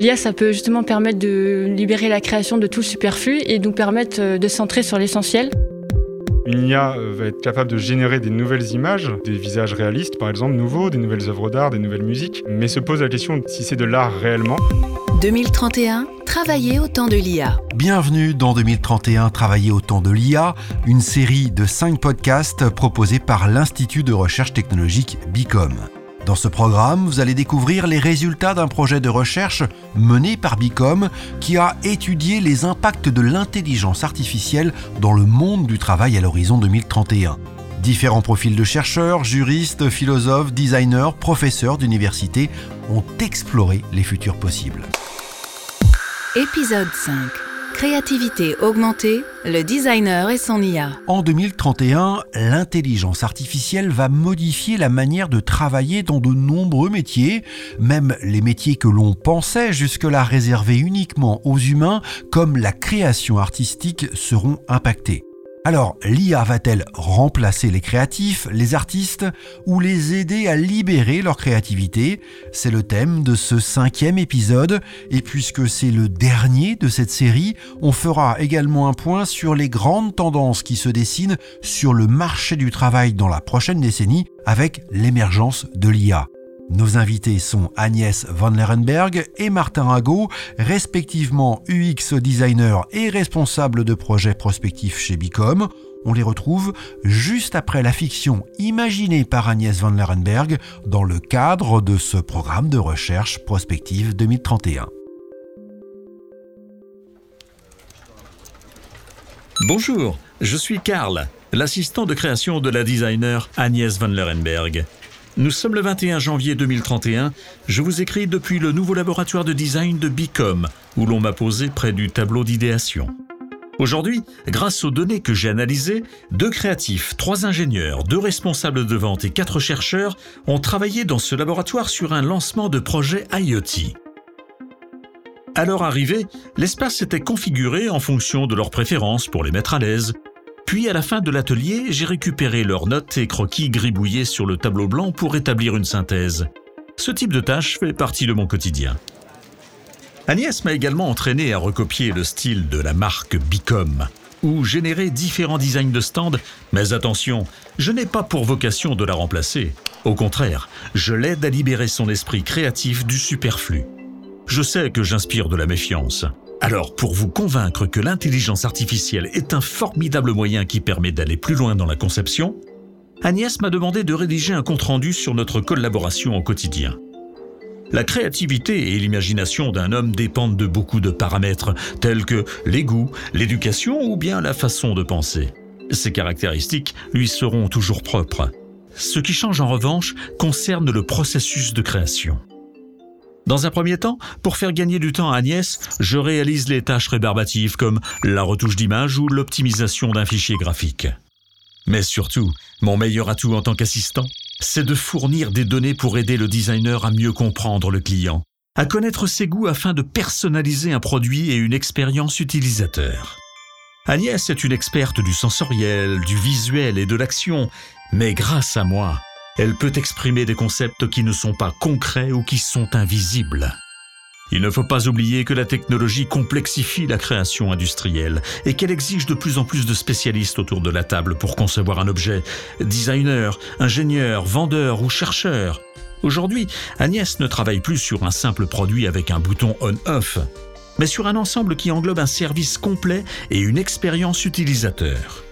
L'IA, ça peut justement permettre de libérer la création de tout le superflu et nous permettre euh, de centrer sur l'essentiel. Une IA euh, va être capable de générer des nouvelles images, des visages réalistes par exemple, nouveaux, des nouvelles œuvres d'art, des nouvelles musiques, mais se pose la question si c'est de l'art réellement. 2031, travailler au temps de l'IA. Bienvenue dans 2031, travailler au temps de l'IA, une série de 5 podcasts proposés par l'Institut de recherche technologique BICOM. Dans ce programme, vous allez découvrir les résultats d'un projet de recherche mené par Bicom qui a étudié les impacts de l'intelligence artificielle dans le monde du travail à l'horizon 2031. Différents profils de chercheurs, juristes, philosophes, designers, professeurs d'université ont exploré les futurs possibles. Épisode 5 Créativité augmentée, le designer et son IA. En 2031, l'intelligence artificielle va modifier la manière de travailler dans de nombreux métiers, même les métiers que l'on pensait jusque-là réservés uniquement aux humains, comme la création artistique, seront impactés. Alors, l'IA va-t-elle remplacer les créatifs, les artistes, ou les aider à libérer leur créativité? C'est le thème de ce cinquième épisode, et puisque c'est le dernier de cette série, on fera également un point sur les grandes tendances qui se dessinent sur le marché du travail dans la prochaine décennie avec l'émergence de l'IA. Nos invités sont Agnès Van Lerenberg et Martin Rago, respectivement UX designer et responsable de projet prospectif chez Bicom. On les retrouve juste après la fiction imaginée par Agnès Van Lerenberg dans le cadre de ce programme de recherche prospective 2031. Bonjour, je suis Karl, l'assistant de création de la designer Agnès Van Lerenberg. Nous sommes le 21 janvier 2031. Je vous écris depuis le nouveau laboratoire de design de Bicom, où l'on m'a posé près du tableau d'idéation. Aujourd'hui, grâce aux données que j'ai analysées, deux créatifs, trois ingénieurs, deux responsables de vente et quatre chercheurs ont travaillé dans ce laboratoire sur un lancement de projet IoT. À leur arrivée, l'espace s'était configuré en fonction de leurs préférences pour les mettre à l'aise, puis à la fin de l'atelier, j'ai récupéré leurs notes et croquis gribouillés sur le tableau blanc pour établir une synthèse. Ce type de tâche fait partie de mon quotidien. Agnès m'a également entraîné à recopier le style de la marque Bicom, ou générer différents designs de stand, mais attention, je n'ai pas pour vocation de la remplacer. Au contraire, je l'aide à libérer son esprit créatif du superflu. Je sais que j'inspire de la méfiance, alors, pour vous convaincre que l'intelligence artificielle est un formidable moyen qui permet d'aller plus loin dans la conception, Agnès m'a demandé de rédiger un compte-rendu sur notre collaboration au quotidien. La créativité et l'imagination d'un homme dépendent de beaucoup de paramètres, tels que les goûts, l'éducation ou bien la façon de penser. Ces caractéristiques lui seront toujours propres. Ce qui change en revanche concerne le processus de création. Dans un premier temps, pour faire gagner du temps à Agnès, je réalise les tâches rébarbatives comme la retouche d'image ou l'optimisation d'un fichier graphique. Mais surtout, mon meilleur atout en tant qu'assistant, c'est de fournir des données pour aider le designer à mieux comprendre le client, à connaître ses goûts afin de personnaliser un produit et une expérience utilisateur. Agnès est une experte du sensoriel, du visuel et de l'action, mais grâce à moi, elle peut exprimer des concepts qui ne sont pas concrets ou qui sont invisibles. Il ne faut pas oublier que la technologie complexifie la création industrielle et qu'elle exige de plus en plus de spécialistes autour de la table pour concevoir un objet, designer, ingénieur, vendeur ou chercheur. Aujourd'hui, Agnès ne travaille plus sur un simple produit avec un bouton on-off, mais sur un ensemble qui englobe un service complet et une expérience utilisateur.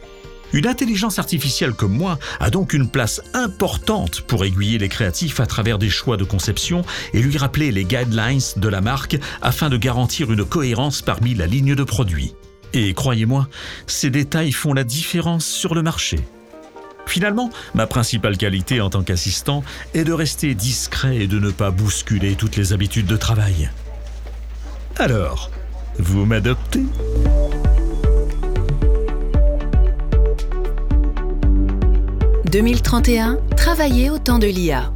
Une intelligence artificielle comme moi a donc une place importante pour aiguiller les créatifs à travers des choix de conception et lui rappeler les guidelines de la marque afin de garantir une cohérence parmi la ligne de produits. Et croyez-moi, ces détails font la différence sur le marché. Finalement, ma principale qualité en tant qu'assistant est de rester discret et de ne pas bousculer toutes les habitudes de travail. Alors, vous m'adoptez? 2031, travailler au temps de l'IA.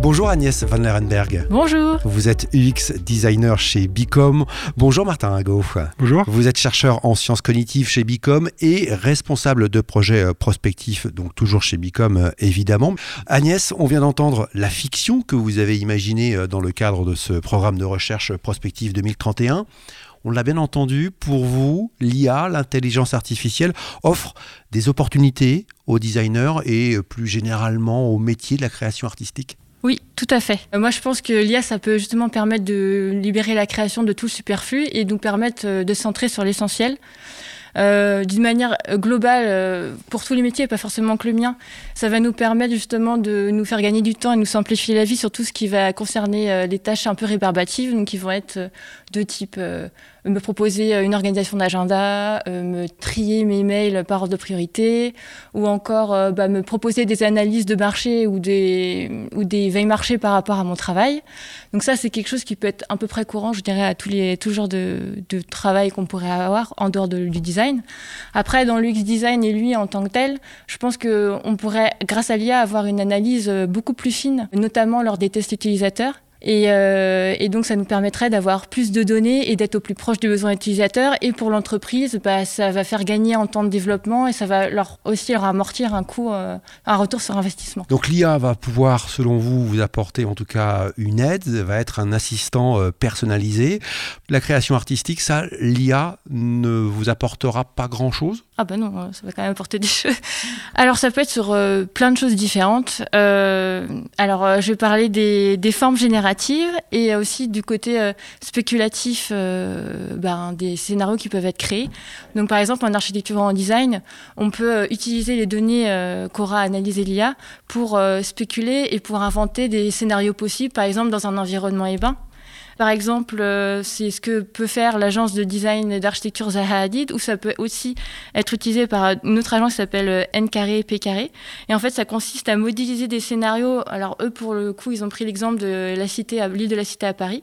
Bonjour Agnès Van Lerenberg. Bonjour. Vous êtes UX designer chez Bicom. Bonjour Martin Hago. Bonjour. Vous êtes chercheur en sciences cognitives chez Bicom et responsable de projets euh, prospectifs, donc toujours chez Bicom euh, évidemment. Agnès, on vient d'entendre la fiction que vous avez imaginée euh, dans le cadre de ce programme de recherche prospective 2031. On l'a bien entendu, pour vous, l'IA, l'intelligence artificielle, offre des opportunités aux designers et plus généralement aux métiers de la création artistique oui, tout à fait. Euh, moi, je pense que l'IA, ça peut justement permettre de libérer la création de tout le superflu et nous permettre euh, de centrer sur l'essentiel. Euh, d'une manière globale, pour tous les métiers, pas forcément que le mien, ça va nous permettre justement de nous faire gagner du temps et nous simplifier la vie sur tout ce qui va concerner les tâches un peu rébarbatives, donc qui vont être de type me proposer euh, une organisation d'agenda, euh, me trier mes mails par ordre de priorité, ou encore euh, bah, me proposer des analyses de marché ou des, veilles marché par rapport à mon travail. Donc ça, c'est quelque chose qui peut être à peu près courant, je dirais, à tous les tous genres de, de travail qu'on pourrait avoir en dehors de, du design. Après, dans l'UX design et lui en tant que tel, je pense qu'on pourrait, grâce à l'IA, avoir une analyse beaucoup plus fine, notamment lors des tests utilisateurs et, euh, et, donc, ça nous permettrait d'avoir plus de données et d'être au plus proche du besoin utilisateur. Et pour l'entreprise, bah, ça va faire gagner en temps de développement et ça va leur aussi leur amortir un coût, euh, un retour sur investissement. Donc, l'IA va pouvoir, selon vous, vous apporter en tout cas une aide, va être un assistant euh, personnalisé. La création artistique, ça, l'IA ne vous apportera pas grand-chose? Ah bah non, ça va quand même apporter des choses. Alors ça peut être sur euh, plein de choses différentes. Euh, alors euh, je vais parler des, formes génératives et aussi du côté spéculatif ben, des scénarios qui peuvent être créés. Donc par exemple en architecture en design, on peut utiliser les données qu'aura analysé l'IA pour spéculer et pour inventer des scénarios possibles, par exemple dans un environnement urbain. Par exemple, euh, c'est ce que peut faire l'agence de design et d'architecture Zaha Hadid, ou ça peut aussi être utilisé par une autre agence qui s'appelle euh, N carré P carré. Et en fait, ça consiste à modéliser des scénarios. Alors eux, pour le coup, ils ont pris l'exemple de la cité, l'île de la Cité à Paris.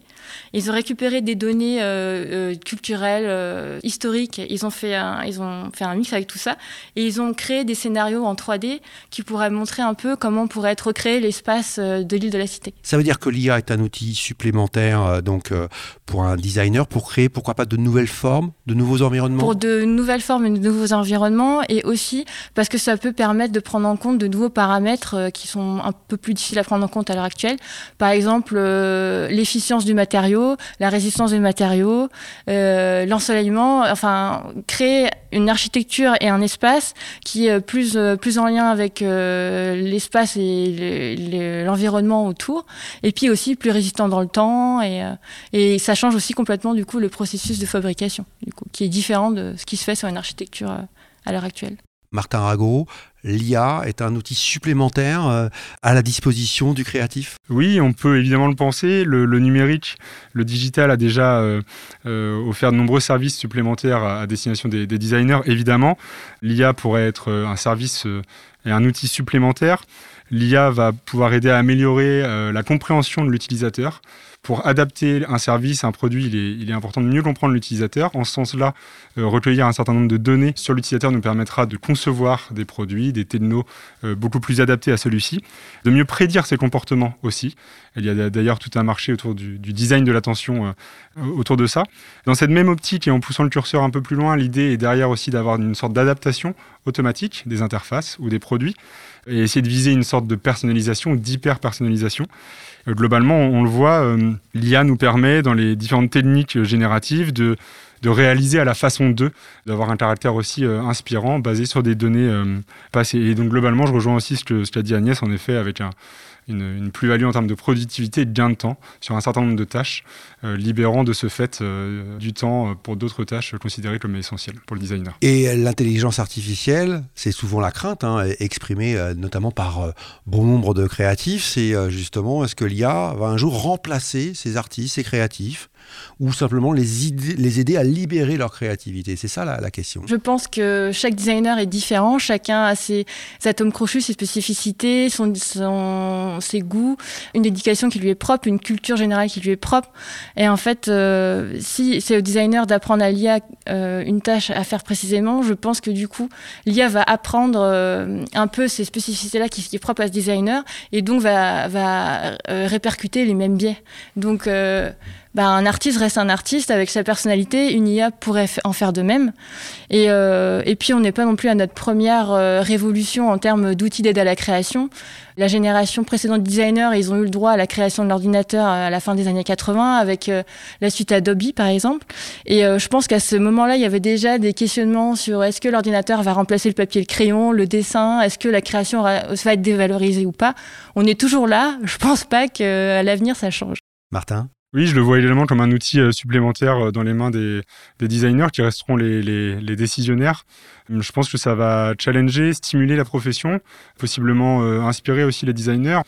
Ils ont récupéré des données euh, culturelles, historiques. Ils ont fait un, ils ont fait un mix avec tout ça, et ils ont créé des scénarios en 3D qui pourraient montrer un peu comment pourrait être recréé l'espace de l'île de la Cité. Ça veut dire que l'IA est un outil supplémentaire donc euh, pour un designer, pour créer pourquoi pas de nouvelles formes, de nouveaux environnements Pour de nouvelles formes et de nouveaux environnements, et aussi parce que ça peut permettre de prendre en compte de nouveaux paramètres euh, qui sont un peu plus difficiles à prendre en compte à l'heure actuelle. Par exemple, euh, l'efficience du matériau, la résistance du matériau, l'ensoleillement, enfin, créer une architecture et un espace qui est plus, plus en lien avec l'espace et l'environnement autour, et puis aussi plus résistant dans le temps et, et ça change aussi complètement du coup le processus de fabrication, du coup, qui est différent de ce qui se fait sur une architecture euh, à l'heure actuelle. Martin Rago, l'IA est un outil supplémentaire euh, à la disposition du créatif? Oui, on peut évidemment le penser. Le, numérique, le digital a déjà euh, offert de nombreux services supplémentaires à, destination des, des, designers, évidemment. L'IA pourrait être un service et un outil supplémentaire. L'IA va pouvoir aider à améliorer la compréhension de l'utilisateur pour adapter un service, un produit, il est, important de mieux comprendre l'utilisateur. En ce sens-là, euh, recueillir un certain nombre de données sur l'utilisateur nous permettra de concevoir des produits, des technos euh, beaucoup plus adaptés à celui-ci, de mieux prédire ses comportements aussi. Il y a d'ailleurs tout un marché autour du, design de l'attention euh, autour de ça. Dans cette même optique et en poussant le curseur un peu plus loin, l'idée est derrière aussi d'avoir une sorte d'adaptation automatique des interfaces ou des produits et essayer de viser une sorte de personnalisation, d'hyper-personnalisation. Globalement, on, le voit, l'IA nous permet dans les différentes techniques génératives de de réaliser à la façon d'eux, d'avoir un caractère aussi euh, inspirant, basé sur des données euh, passées. Et donc globalement, je rejoins aussi ce que ce qu'a dit Agnès, en effet, avec une, plus-value en termes de productivité et de gain de temps sur un certain nombre de tâches, euh, libérant de ce fait du temps pour d'autres tâches considérées comme essentielles pour le designer. Et l'intelligence artificielle, c'est souvent la crainte, hein, exprimée notamment par bon nombre de créatifs, c'est justement est-ce que l'IA va un jour remplacer ces artistes, ces créatifs? Ou simplement les, aider à libérer leur créativité C'est ça la, question. Je pense que chaque designer est différent, chacun a ses atomes crochus, ses spécificités, ses goûts, une éducation qui lui est propre, une culture générale qui lui est propre. Et en fait, euh, si c'est au designer d'apprendre à l'IA euh, une tâche à faire précisément, je pense que du coup, l'IA va apprendre euh, un peu ces spécificités-là qui, sont propres à ce designer et donc va, va répercuter les mêmes biais. Donc, bah, un artiste reste un artiste avec sa personnalité, une IA pourrait en faire de même. Et, euh, et puis on n'est pas non plus à notre première euh, révolution en termes d'outils d'aide à la création. La génération précédente de designers, ils ont eu le droit à la création de l'ordinateur à la fin des années 80 avec euh, la suite Adobe par exemple. Et je pense qu'à ce moment-là, il y avait déjà des questionnements sur est-ce que l'ordinateur va remplacer le papier le crayon, le dessin, est-ce que la création va être dévalorisée ou pas. On est toujours là. Je pense pas qu'à l'avenir ça change. Martin? Oui, je le vois également comme un outil euh, supplémentaire euh, dans les mains des, designers qui resteront les, décisionnaires. Hum, je pense que ça va challenger, stimuler la profession, possiblement euh, inspirer aussi les designers.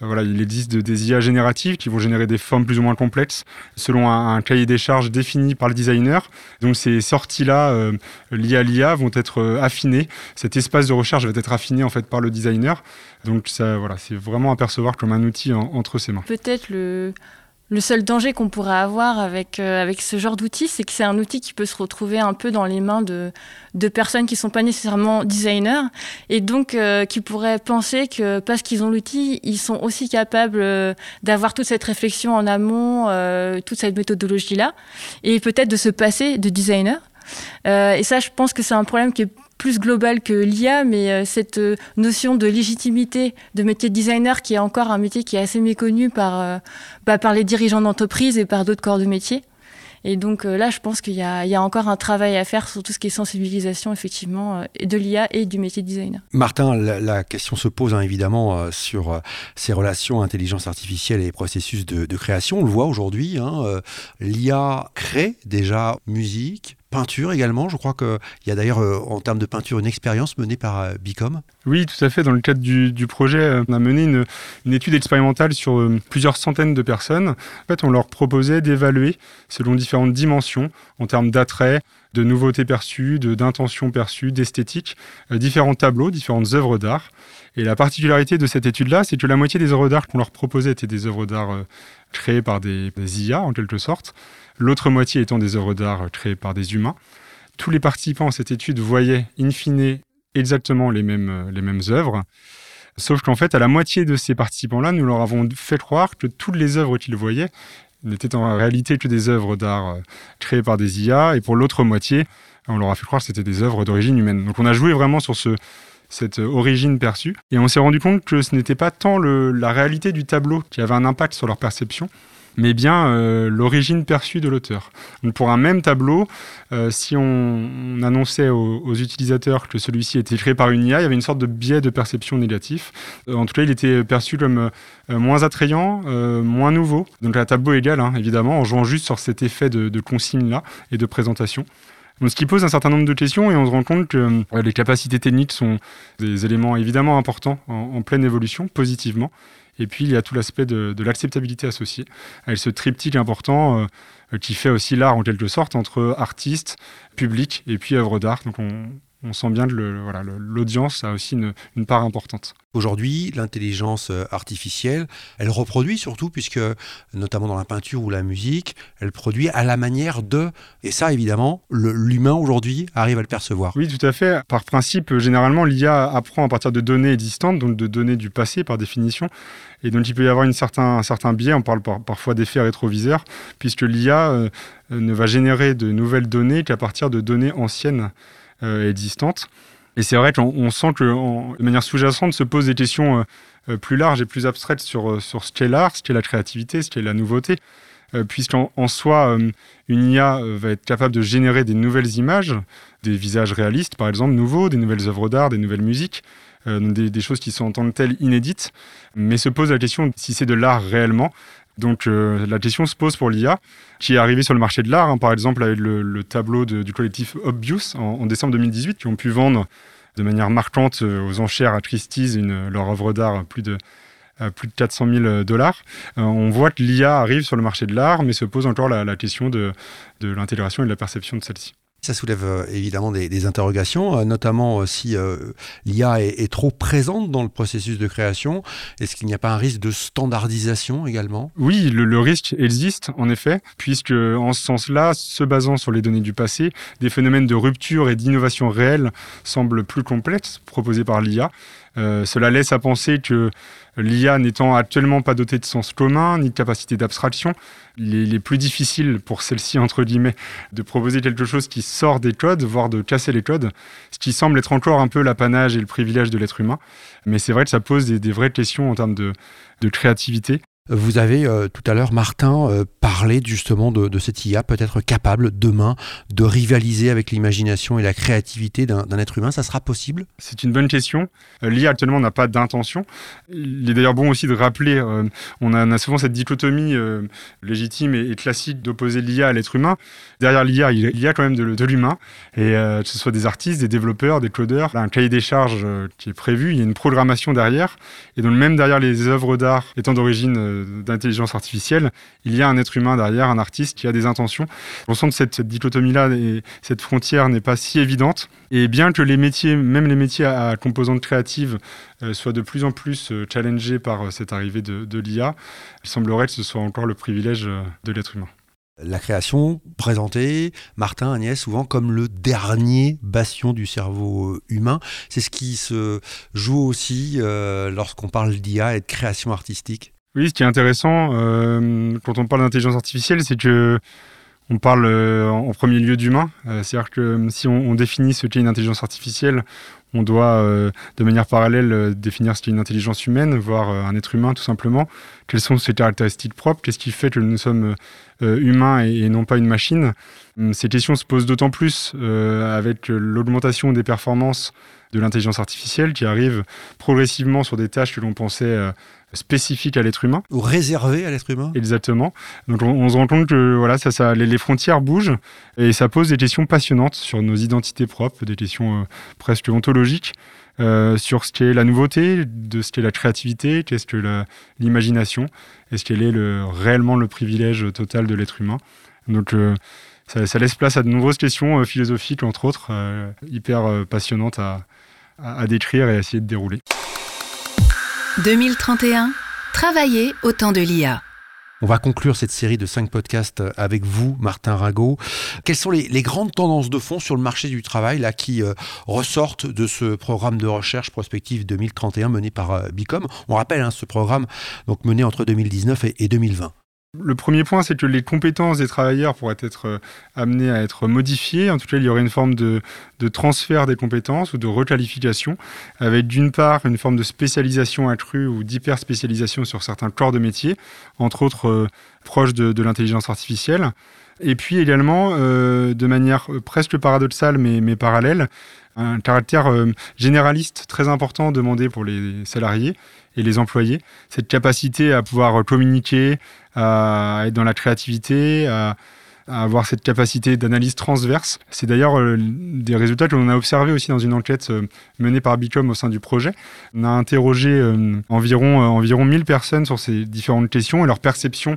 Voilà, il existe des IA génératives qui vont générer des formes plus ou moins complexes selon un, cahier des charges défini par le designer. Donc ces sorties-là, liées à l'IA, vont être affinées. Cet espace de recherche va être affiné en fait par le designer. Donc ça, voilà, c'est vraiment à percevoir comme un outil entre ses mains. Peut-être le le seul danger qu'on pourrait avoir avec, euh, avec ce genre d'outil, c'est que c'est un outil qui peut se retrouver un peu dans les mains de, de personnes qui ne sont pas nécessairement designers et donc euh, qui pourraient penser que parce qu'ils ont l'outil, ils sont aussi capables euh, d'avoir toute cette réflexion en amont, toute cette méthodologie-là, et peut-être de se passer de designer. et ça, je pense que c'est un problème qui est plus global que l'IA, mais euh, cette euh, notion de légitimité de métier de designer, qui est encore un métier qui est assez méconnu par, euh, bah, par les dirigeants d'entreprise et par d'autres corps de métier. Et donc là, je pense qu'il y, a encore un travail à faire sur tout ce qui est sensibilisation, effectivement, de l'IA et du métier de designer. Martin, la, question se pose hein, évidemment sur ces relations intelligence artificielle et processus de, de création. On le voit aujourd'hui, hein, l'IA crée déjà musique, peinture également. Je crois qu'il y a d'ailleurs euh, en termes de peinture une expérience menée par euh, Bicom. Oui, tout à fait. Dans le cadre du, projet, euh, on a mené une, étude expérimentale sur plusieurs centaines de personnes. En fait, on leur proposait d'évaluer selon différentes dimensions en termes d'attrait, de nouveautés perçues, d'intentions perçues, d'esthétique, différents tableaux, différentes œuvres d'art. Et la particularité de cette étude-là, c'est que la moitié des œuvres d'art qu'on leur proposait étaient des œuvres d'art créées par des IA, en quelque sorte l'autre moitié étant des œuvres d'art créées par des humains. Tous les participants à cette étude voyaient, in fine, exactement les mêmes, euh, les mêmes œuvres. Sauf qu'en fait, à la moitié de ces participants-là, nous leur avons fait croire que toutes les œuvres qu'ils voyaient n'étaient en réalité que des œuvres d'art euh, créées par des IA, et pour l'autre moitié, on leur a fait croire que c'était des œuvres d'origine humaine. Donc on a joué vraiment sur ce, cette origine perçue, et on s'est rendu compte que ce n'était pas tant la réalité du tableau qui avait un impact sur leur perception, mais bien euh, l'origine perçue de l'auteur. pour un même tableau, euh, si on, annonçait aux, utilisateurs que celui-ci était créé par une IA, il y avait une sorte de biais de perception négatif. Euh, en tout cas, il était perçu comme moins attrayant, moins nouveau. Donc un tableau égal, hein, évidemment, en jouant juste sur cet effet de, consigne-là et de présentation. Ce qui pose un certain nombre de questions et on se rend compte que les capacités techniques sont des éléments évidemment importants en pleine évolution, positivement. Et puis, il y a tout l'aspect de, l'acceptabilité associée, avec ce triptyque important euh, qui fait aussi l'art en quelque sorte entre artiste, public et puis œuvre d'art. On sent bien que l'audience a aussi une, part importante. Aujourd'hui, l'intelligence euh, artificielle, elle reproduit surtout, puisque notamment dans la peinture ou la musique, elle produit à la manière de. Et ça, évidemment, l'humain aujourd'hui arrive à le percevoir. Oui, tout à fait. Par principe, généralement, l'IA apprend à partir de données existantes, donc de données du passé par définition. Et donc, il peut y avoir une certain, un certain biais, on parle parfois d'effet rétroviseur, puisque l'IA euh, ne va générer de nouvelles données qu'à partir de données anciennes. Euh, existantes. Et c'est vrai qu'on sent que, de manière sous-jacente, se posent des questions euh, euh, plus larges et plus abstraites sur, sur ce qu'est l'art, ce qu'est la créativité, ce qu'est la nouveauté. Puisqu'en en soi, une IA va être capable de générer des nouvelles images, des visages réalistes, par exemple, nouveaux, des nouvelles œuvres d'art, des nouvelles musiques, des, des, choses qui sont en tant que telles inédites. Mais se pose la question si c'est de l'art réellement. Donc euh, la question se pose pour l'IA, qui est arrivée sur le marché de l'art, hein, par exemple avec le, tableau du collectif Obvious en, décembre 2018, qui ont pu vendre de manière marquante euh, aux enchères à Christie's une, leur œuvre d'art plus de à plus de 400 000 dollars. on voit que l'IA arrive sur le marché de l'art, mais se pose encore la, question de l'intégration et de la perception de celle-ci. Ça soulève euh, évidemment des, interrogations, euh, notamment euh, si l'IA est, trop présente dans le processus de création. Est-ce qu'il n'y a pas un risque de standardisation également? Oui, le, risque existe en effet, puisque en ce sens-là, se basant sur les données du passé, des phénomènes de rupture et d'innovation réelle semblent plus complexes proposés par l'IA. Cela laisse à penser que L'IA n'étant actuellement pas dotée de sens commun ni de capacité d'abstraction, il est plus difficile pour celle-ci, entre guillemets, de proposer quelque chose qui sort des codes, voire de casser les codes, ce qui semble être encore un peu l'apanage et le privilège de l'être humain. Mais c'est vrai que ça pose des, vraies questions en termes de créativité. Vous avez euh, tout à l'heure, Martin, euh, parlé justement de, cette IA peut-être capable demain de rivaliser avec l'imagination et la créativité d'un être humain. Ça sera possible? C'est une bonne question. Euh, L'IA actuellement n'a pas d'intention. Il est d'ailleurs bon aussi de rappeler, on a, souvent cette dichotomie légitime et, classique d'opposer l'IA à l'être humain. Derrière l'IA, il y a quand même de, l'humain, et que ce soit des artistes, des développeurs, des codeurs. A un cahier des charges qui est prévu, il y a une programmation derrière, et donc même derrière les œuvres d'art étant d'origine d'intelligence artificielle, il y a un être humain derrière, un artiste qui a des intentions. On sent que cette, dichotomie-là et cette frontière n'est pas si évidente. Et bien que les métiers, même les métiers à, composante créative, euh, soient de plus en plus euh, challengés par euh, cette arrivée de l'IA, il semblerait que ce soit encore le privilège de l'être humain la création présentée, Martin, Agnès, souvent comme le dernier bastion du cerveau humain. C'est ce qui se joue aussi lorsqu'on parle d'IA et de création artistique. Oui, ce qui est intéressant euh, quand on parle d'intelligence artificielle, c'est que on parle euh, en premier lieu d'humain. Euh, c'est-à-dire que si on, définit ce qu'est une intelligence artificielle, on doit de manière parallèle définir ce qu'est une intelligence humaine, voire un être humain tout simplement. Quelles sont ses caractéristiques propres? Qu'est-ce qui fait que nous sommes humains et, non pas une machine? Hum, Ces questions se posent d'autant plus avec l'augmentation des performances de l'intelligence artificielle qui arrive progressivement sur des tâches que l'on pensait spécifique à l'être humain. Ou réservé à l'être humain. Exactement. Donc on, se rend compte que voilà, ça, ça, les, frontières bougent et ça pose des questions passionnantes sur nos identités propres, des questions euh, presque ontologiques. Euh, sur ce qu'est la nouveauté, de ce qu'est la créativité, qu'est-ce que l'imagination, est-ce qu'elle est le, réellement le privilège total de l'être humain. Donc euh, ça, laisse place à de nombreuses questions philosophiques, entre autres, hyper passionnantes à, à décrire et à essayer de dérouler. 2031, travailler au temps de l'IA. On va conclure cette série de cinq podcasts avec vous, Martin Rago. Quelles sont les, grandes tendances de fond sur le marché du travail là, qui euh, ressortent de ce programme de recherche prospective 2031 mené par euh, Bicom? On rappelle hein, ce programme donc mené entre 2019 et 2020. Le premier point, c'est que les compétences des travailleurs pourraient être euh, amenées à être modifiées. En tout cas, il y aurait une forme de, transfert des compétences ou de requalification, avec d'une part une forme de spécialisation accrue ou d'hyper-spécialisation sur certains corps de métier, entre autres euh, proches de, l'intelligence artificielle. Et puis également, euh, de manière presque paradoxale mais, mais parallèle, un caractère généraliste très important demandé pour les salariés et les employés. Cette capacité à pouvoir communiquer, à être dans la créativité, à, avoir cette capacité d'analyse transverse. C'est d'ailleurs euh, des résultats que l'on a observés aussi dans une enquête euh, menée par Bicom au sein du projet. On a interrogé euh, environ, environ 1000 personnes sur ces différentes questions et leur perception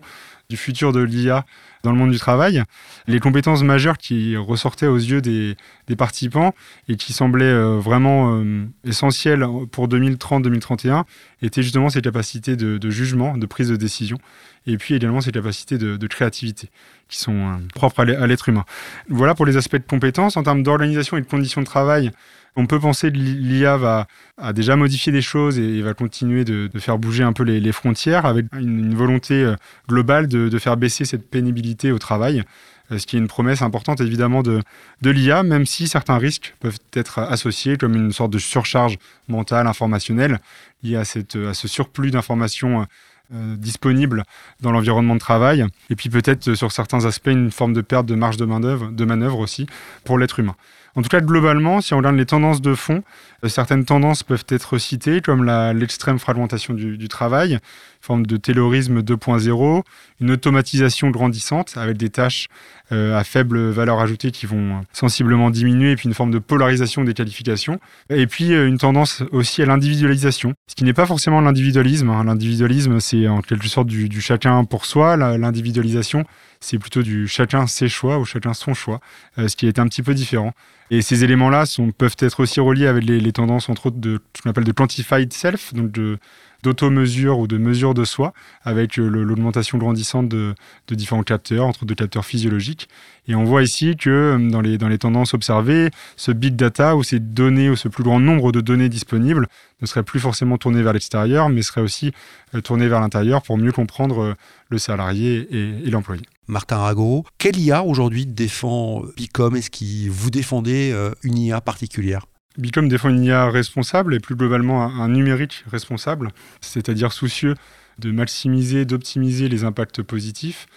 du futur de l'IA dans le monde du travail. Les compétences majeures qui ressortaient aux yeux des, participants et qui semblaient euh, vraiment euh, essentielles pour 2030-2031 étaient justement ces capacités de, jugement, de prise de décision, et puis également ces capacités de, créativité qui sont euh, propres à l'être humain. Voilà pour les aspects de compétences. En termes d'organisation et de conditions de travail, on peut penser que l'IA va déjà modifié des choses et, va continuer de, faire bouger un peu les, frontières avec une, volonté euh, globale de, faire baisser cette pénibilité au travail, euh, ce qui est une promesse importante évidemment de, l'IA, même si certains risques peuvent être associés comme une sorte de surcharge mentale, informationnelle, liée à, ce surplus d'informations euh, disponibles dans l'environnement de travail, et puis peut-être sur certains aspects une forme de perte de marge de manœuvre aussi pour l'être humain. En tout cas, globalement, si on regarde les tendances de fond, euh, certaines tendances peuvent être citées, comme l'extrême fragmentation du, travail, forme de taylorisme 2.0, une automatisation grandissante avec des tâches euh, à faible valeur ajoutée qui vont sensiblement diminuer, et puis une forme de polarisation des qualifications, et puis euh, une tendance aussi à l'individualisation, ce qui n'est pas forcément l'individualisme. Hein. L'individualisme, c'est en quelque sorte du, chacun pour soi, l'individualisation, c'est plutôt du chacun ses choix ou chacun son choix, ce qui est un petit peu différent. Et ces éléments-là peuvent être aussi reliés avec les, tendances, entre autres, de ce qu'on appelle de quantified self, donc de, d'auto-mesure ou de mesure de soi, avec euh, l'augmentation grandissante de, différents capteurs, entre autres de capteurs physiologiques. Et on voit ici que euh, dans les, tendances observées, ce big data ou ces données ou ce plus grand nombre de données disponibles ne serait plus forcément tourné vers l'extérieur, mais serait aussi euh, tourné vers l'intérieur pour mieux comprendre le salarié et, l'employé. Martin Rago, quelle IA aujourd'hui défend Bicom? Est-ce que vous défendez une IA particulière? Bicom défend une IA responsable et plus globalement un, numérique responsable, c'est-à-dire soucieux de maximiser, d'optimiser les impacts positifs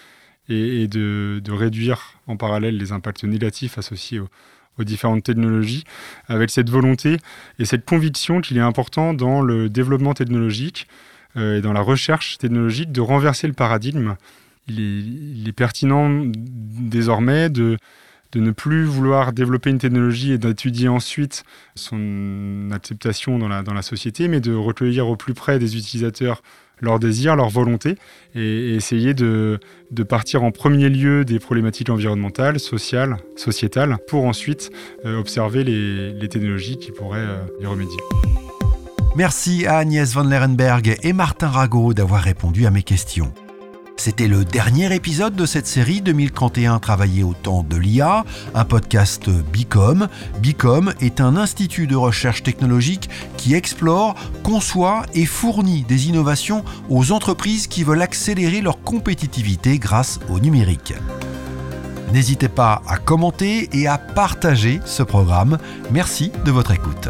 et, de, réduire en parallèle les impacts négatifs associés aux, différentes technologies, avec cette volonté et cette conviction qu'il est important dans le développement technologique euh, et dans la recherche technologique de renverser le paradigme. il est pertinent désormais de de ne plus vouloir développer une technologie et d'étudier ensuite son acceptation dans la, dans la société, mais de recueillir au plus près des utilisateurs leurs désirs, leurs volontés, et, essayer de, de, partir en premier lieu des problématiques environnementales, sociales, sociétales, pour ensuite euh, observer les, les, technologies qui pourraient euh, y remédier. Merci à Agnès van Lerenberg et Martin Rago d'avoir répondu à mes questions. C'était le dernier épisode de cette série 2031 Travailler au temps de l'IA, un podcast Bicom. Bicom est un institut de recherche technologique qui explore, conçoit et fournit des innovations aux entreprises qui veulent accélérer leur compétitivité grâce au numérique. N'hésitez pas à commenter et à partager ce programme. Merci de votre écoute.